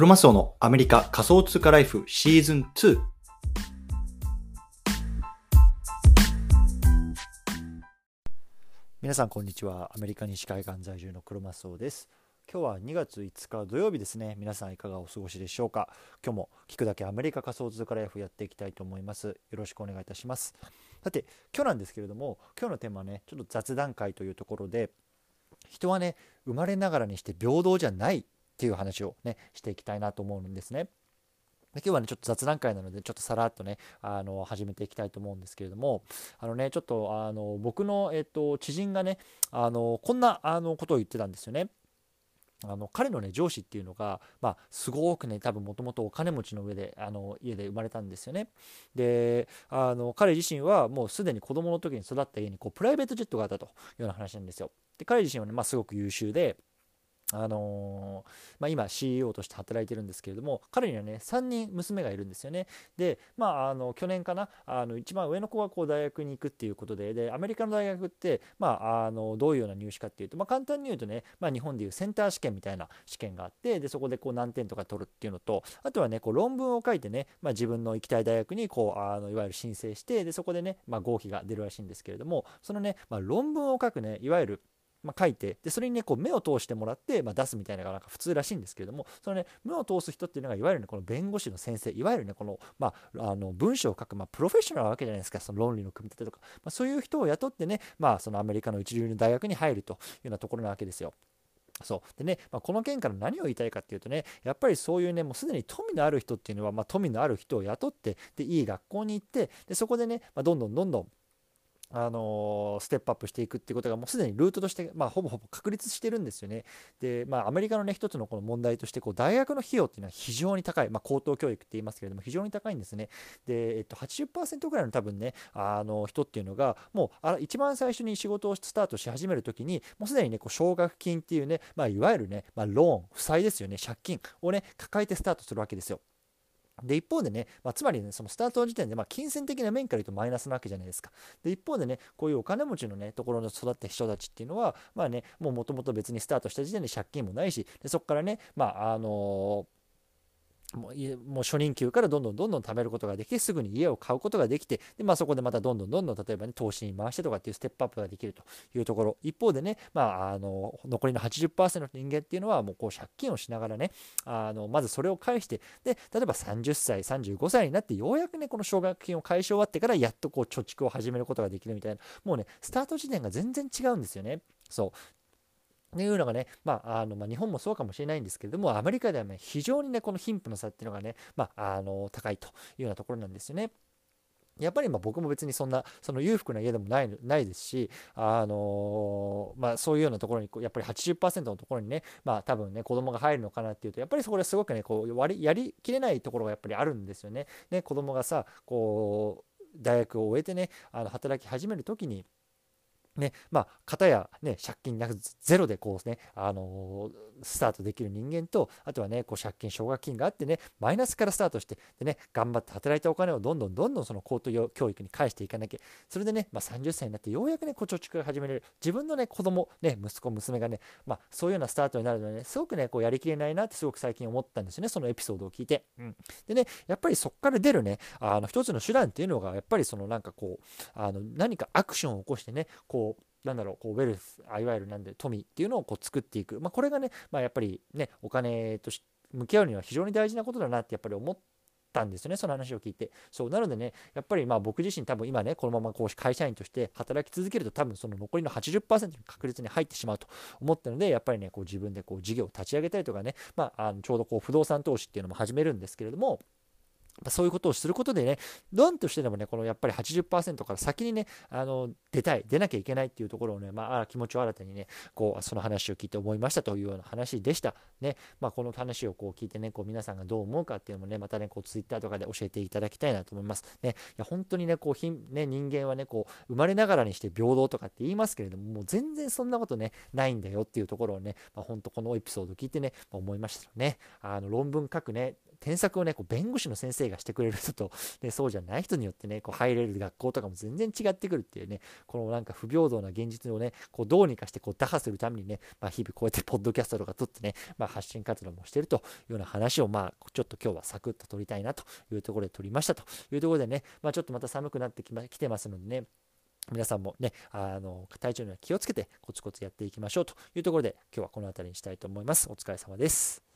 クロマスオのアメリカ仮想通貨ライフシーズン2。皆さんこんにちは。アメリカ西海岸在住のクロマスオです。今日は2月5日土曜日ですね。皆さんいかがお過ごしでしょうか？今日も聞くだけアメリカ仮想通貨ライフやっていきたいと思います。よろしくお願いいたします。さて、今日なんですけれども、今日のテーマはね、ちょっと雑談会というところで、人はね、生まれながらにして平等じゃないっていう話をねしていきたいなと思うんですね。今日はね、ちょっと雑談会なので、ちょっとさらっとね、あの、始めていきたいと思うんですけれども、あのね、ちょっと、あの、僕の、えっと、知人がね、あの、こんな、あの、ことを言ってたんですよね。あの彼のね上司っていうのが、まあ、すごくね多分もともとお金持ちの上であの家で生まれたんですよねであの彼自身はもうすでに子供の時に育った家にこうプライベートジェットがあったというような話なんですよで彼自身はね、まあ、すごく優秀であのー、まあ、今 CEO として働いてるんですけれども彼にはね3人娘がいるんですよね。でまああの去年かなあの一番上の子がこう大学に行くっていうことででアメリカの大学ってまああのどういうような入試かっていうと、まあ、簡単に言うとね、まあ、日本でいうセンター試験みたいな試験があってでそこでこう何点とか取るっていうのとあとはねこう論文を書いてね、まあ、自分の行きたい大学にこうあのいわゆる申請してでそこでね、ま、合否が出るらしいんですけれどもそのね、ま、論文を書くねいわゆるまあ、書いてでそれにねこう目を通してもらって、まあ、出すみたいなのがなんか普通らしいんですけれどもそのね目を通す人っていうのがいわゆるねこの弁護士の先生いわゆるねこの,、まあ、あの文章を書く、まあ、プロフェッショナルなわけじゃないですかその論理の組み立てとか、まあ、そういう人を雇ってね、まあ、そのアメリカの一流の大学に入るというようなところなわけですよ。そうでね、まあ、この件から何を言いたいかっていうとねやっぱりそういうねもうすでに富のある人っていうのは、まあ、富のある人を雇ってでいい学校に行ってでそこでね、まあ、どんどんどんどんあのステップアップしていくっていうことがもうすでにルートとして、まあ、ほぼほぼ確立してるんですよね。で、まあ、アメリカのね、一つのこの問題として、こう大学の費用っていうのは非常に高い、まあ、高等教育って言いますけれども、非常に高いんですね。で、えっと、80%ぐらいの多分ね、あの人っていうのが、もうあ一番最初に仕事をスタートし始めるときに、もうすでにね、こう奨学金っていうね、まあ、いわゆるね、まあ、ローン、負債ですよね、借金をね、抱えてスタートするわけですよ。で一方でね、まあ、つまりね、そのスタートの時点で、まあ、金銭的な面から言うとマイナスなわけじゃないですか。で一方でね、こういうお金持ちのね、ところの育った人たちっていうのは、まあね、もうもともと別にスタートした時点で借金もないし、でそこからね、まあ、あのーもうもう初任給からどんどんどんどん貯めることができてすぐに家を買うことができてで、まあ、そこでまたどんどんどんどん例えば、ね、投資に回してとかっていうステップアップができるというところ一方でね、まあ、あの残りの80%の人間っていうのはもうこう借金をしながらねあのまずそれを返してで例えば30歳35歳になってようやくねこの奨学金を返し終わってからやっとこう貯蓄を始めることができるみたいなもうねスタート時点が全然違うんですよね。そうっていうのがね、まあ、あのまあ、日本もそうかもしれないんですけれども、アメリカでは、ね、非常にね、この貧富の差っていうのがね、まあ、あの高いというようなところなんですよね。やっぱりま僕も別にそんなその裕福な家でもないないですし、あのまあ、そういうようなところにやっぱり80%のところにね、まあ、多分ね子供が入るのかなっていうとやっぱりそこですごくねこう割りやりきれないところがやっぱりあるんですよね。ね子供がさこう大学を終えてねあの働き始める時にね、まあ、片や、ね、借金なくゼロでこうね、あのー、スタートできる人間と、あとはね、こう借金、奨学金があってね、マイナスからスタートして、でね、頑張って働いたお金をどんどんどんどんその高等教育に返していかなきゃ、それでね、まあ、30歳になってようやくね、こう貯蓄が始めれる、自分のね、子供、ね、息子、娘がね、まあ、そういうようなスタートになるのでね、すごくね、こうやりきれないなってすごく最近思ったんですよね、そのエピソードを聞いて。うん、でね、やっぱりそこから出るね、あの一つの手段っていうのが、やっぱりそのなんかこう、あの何かアクションを起こしてね、こう、なんだろうこうウェルスいわゆるなんで富っていうのをこう作っていく、まあ、これがね、まあ、やっぱりねお金と向き合うには非常に大事なことだなってやっぱり思ったんですよねその話を聞いて。そうなのでねやっぱりまあ僕自身多分今ねこのままこう会社員として働き続けると多分その残りの80%の確率に入ってしまうと思ったのでやっぱりねこう自分でこう事業を立ち上げたりとかね、まあ、あのちょうどこう不動産投資っていうのも始めるんですけれどもそういうことをすることでね、どんとしてでもね、このやっぱり80%から先にね、あの出たい、出なきゃいけないっていうところをね、まあ、気持ちを新たにね、こう、その話を聞いて思いましたというような話でした。ね、まあ、この話をこう聞いてね、こう皆さんがどう思うかっていうのもね、またね、こう、ツイッターとかで教えていただきたいなと思います。ね、いや、本当にね、こう、ひね、人間はね、こう、生まれながらにして平等とかって言いますけれども、もう全然そんなことね、ないんだよっていうところをね、まあ、本当このエピソード聞いてね、まあ、思いましたね。あの、論文書くね、添削をね、こう弁護士の先生がしてくれる人と、ね、そうじゃない人によってねこう入れる学校とかも全然違ってくるっていうねこのなんか不平等な現実をねこうどうにかしてこう打破するためにね、まあ、日々こうやってポッドキャストとか撮ってね、まあ、発信活動もしてるというような話をまあちょっと今日はサクッと撮りたいなというところで撮りましたというところでね、まあ、ちょっとまた寒くなってき,、ま、来てますのでね皆さんもね、あの体調には気をつけてコツコツやっていきましょうというところで今日はこの辺りにしたいと思います。お疲れ様です。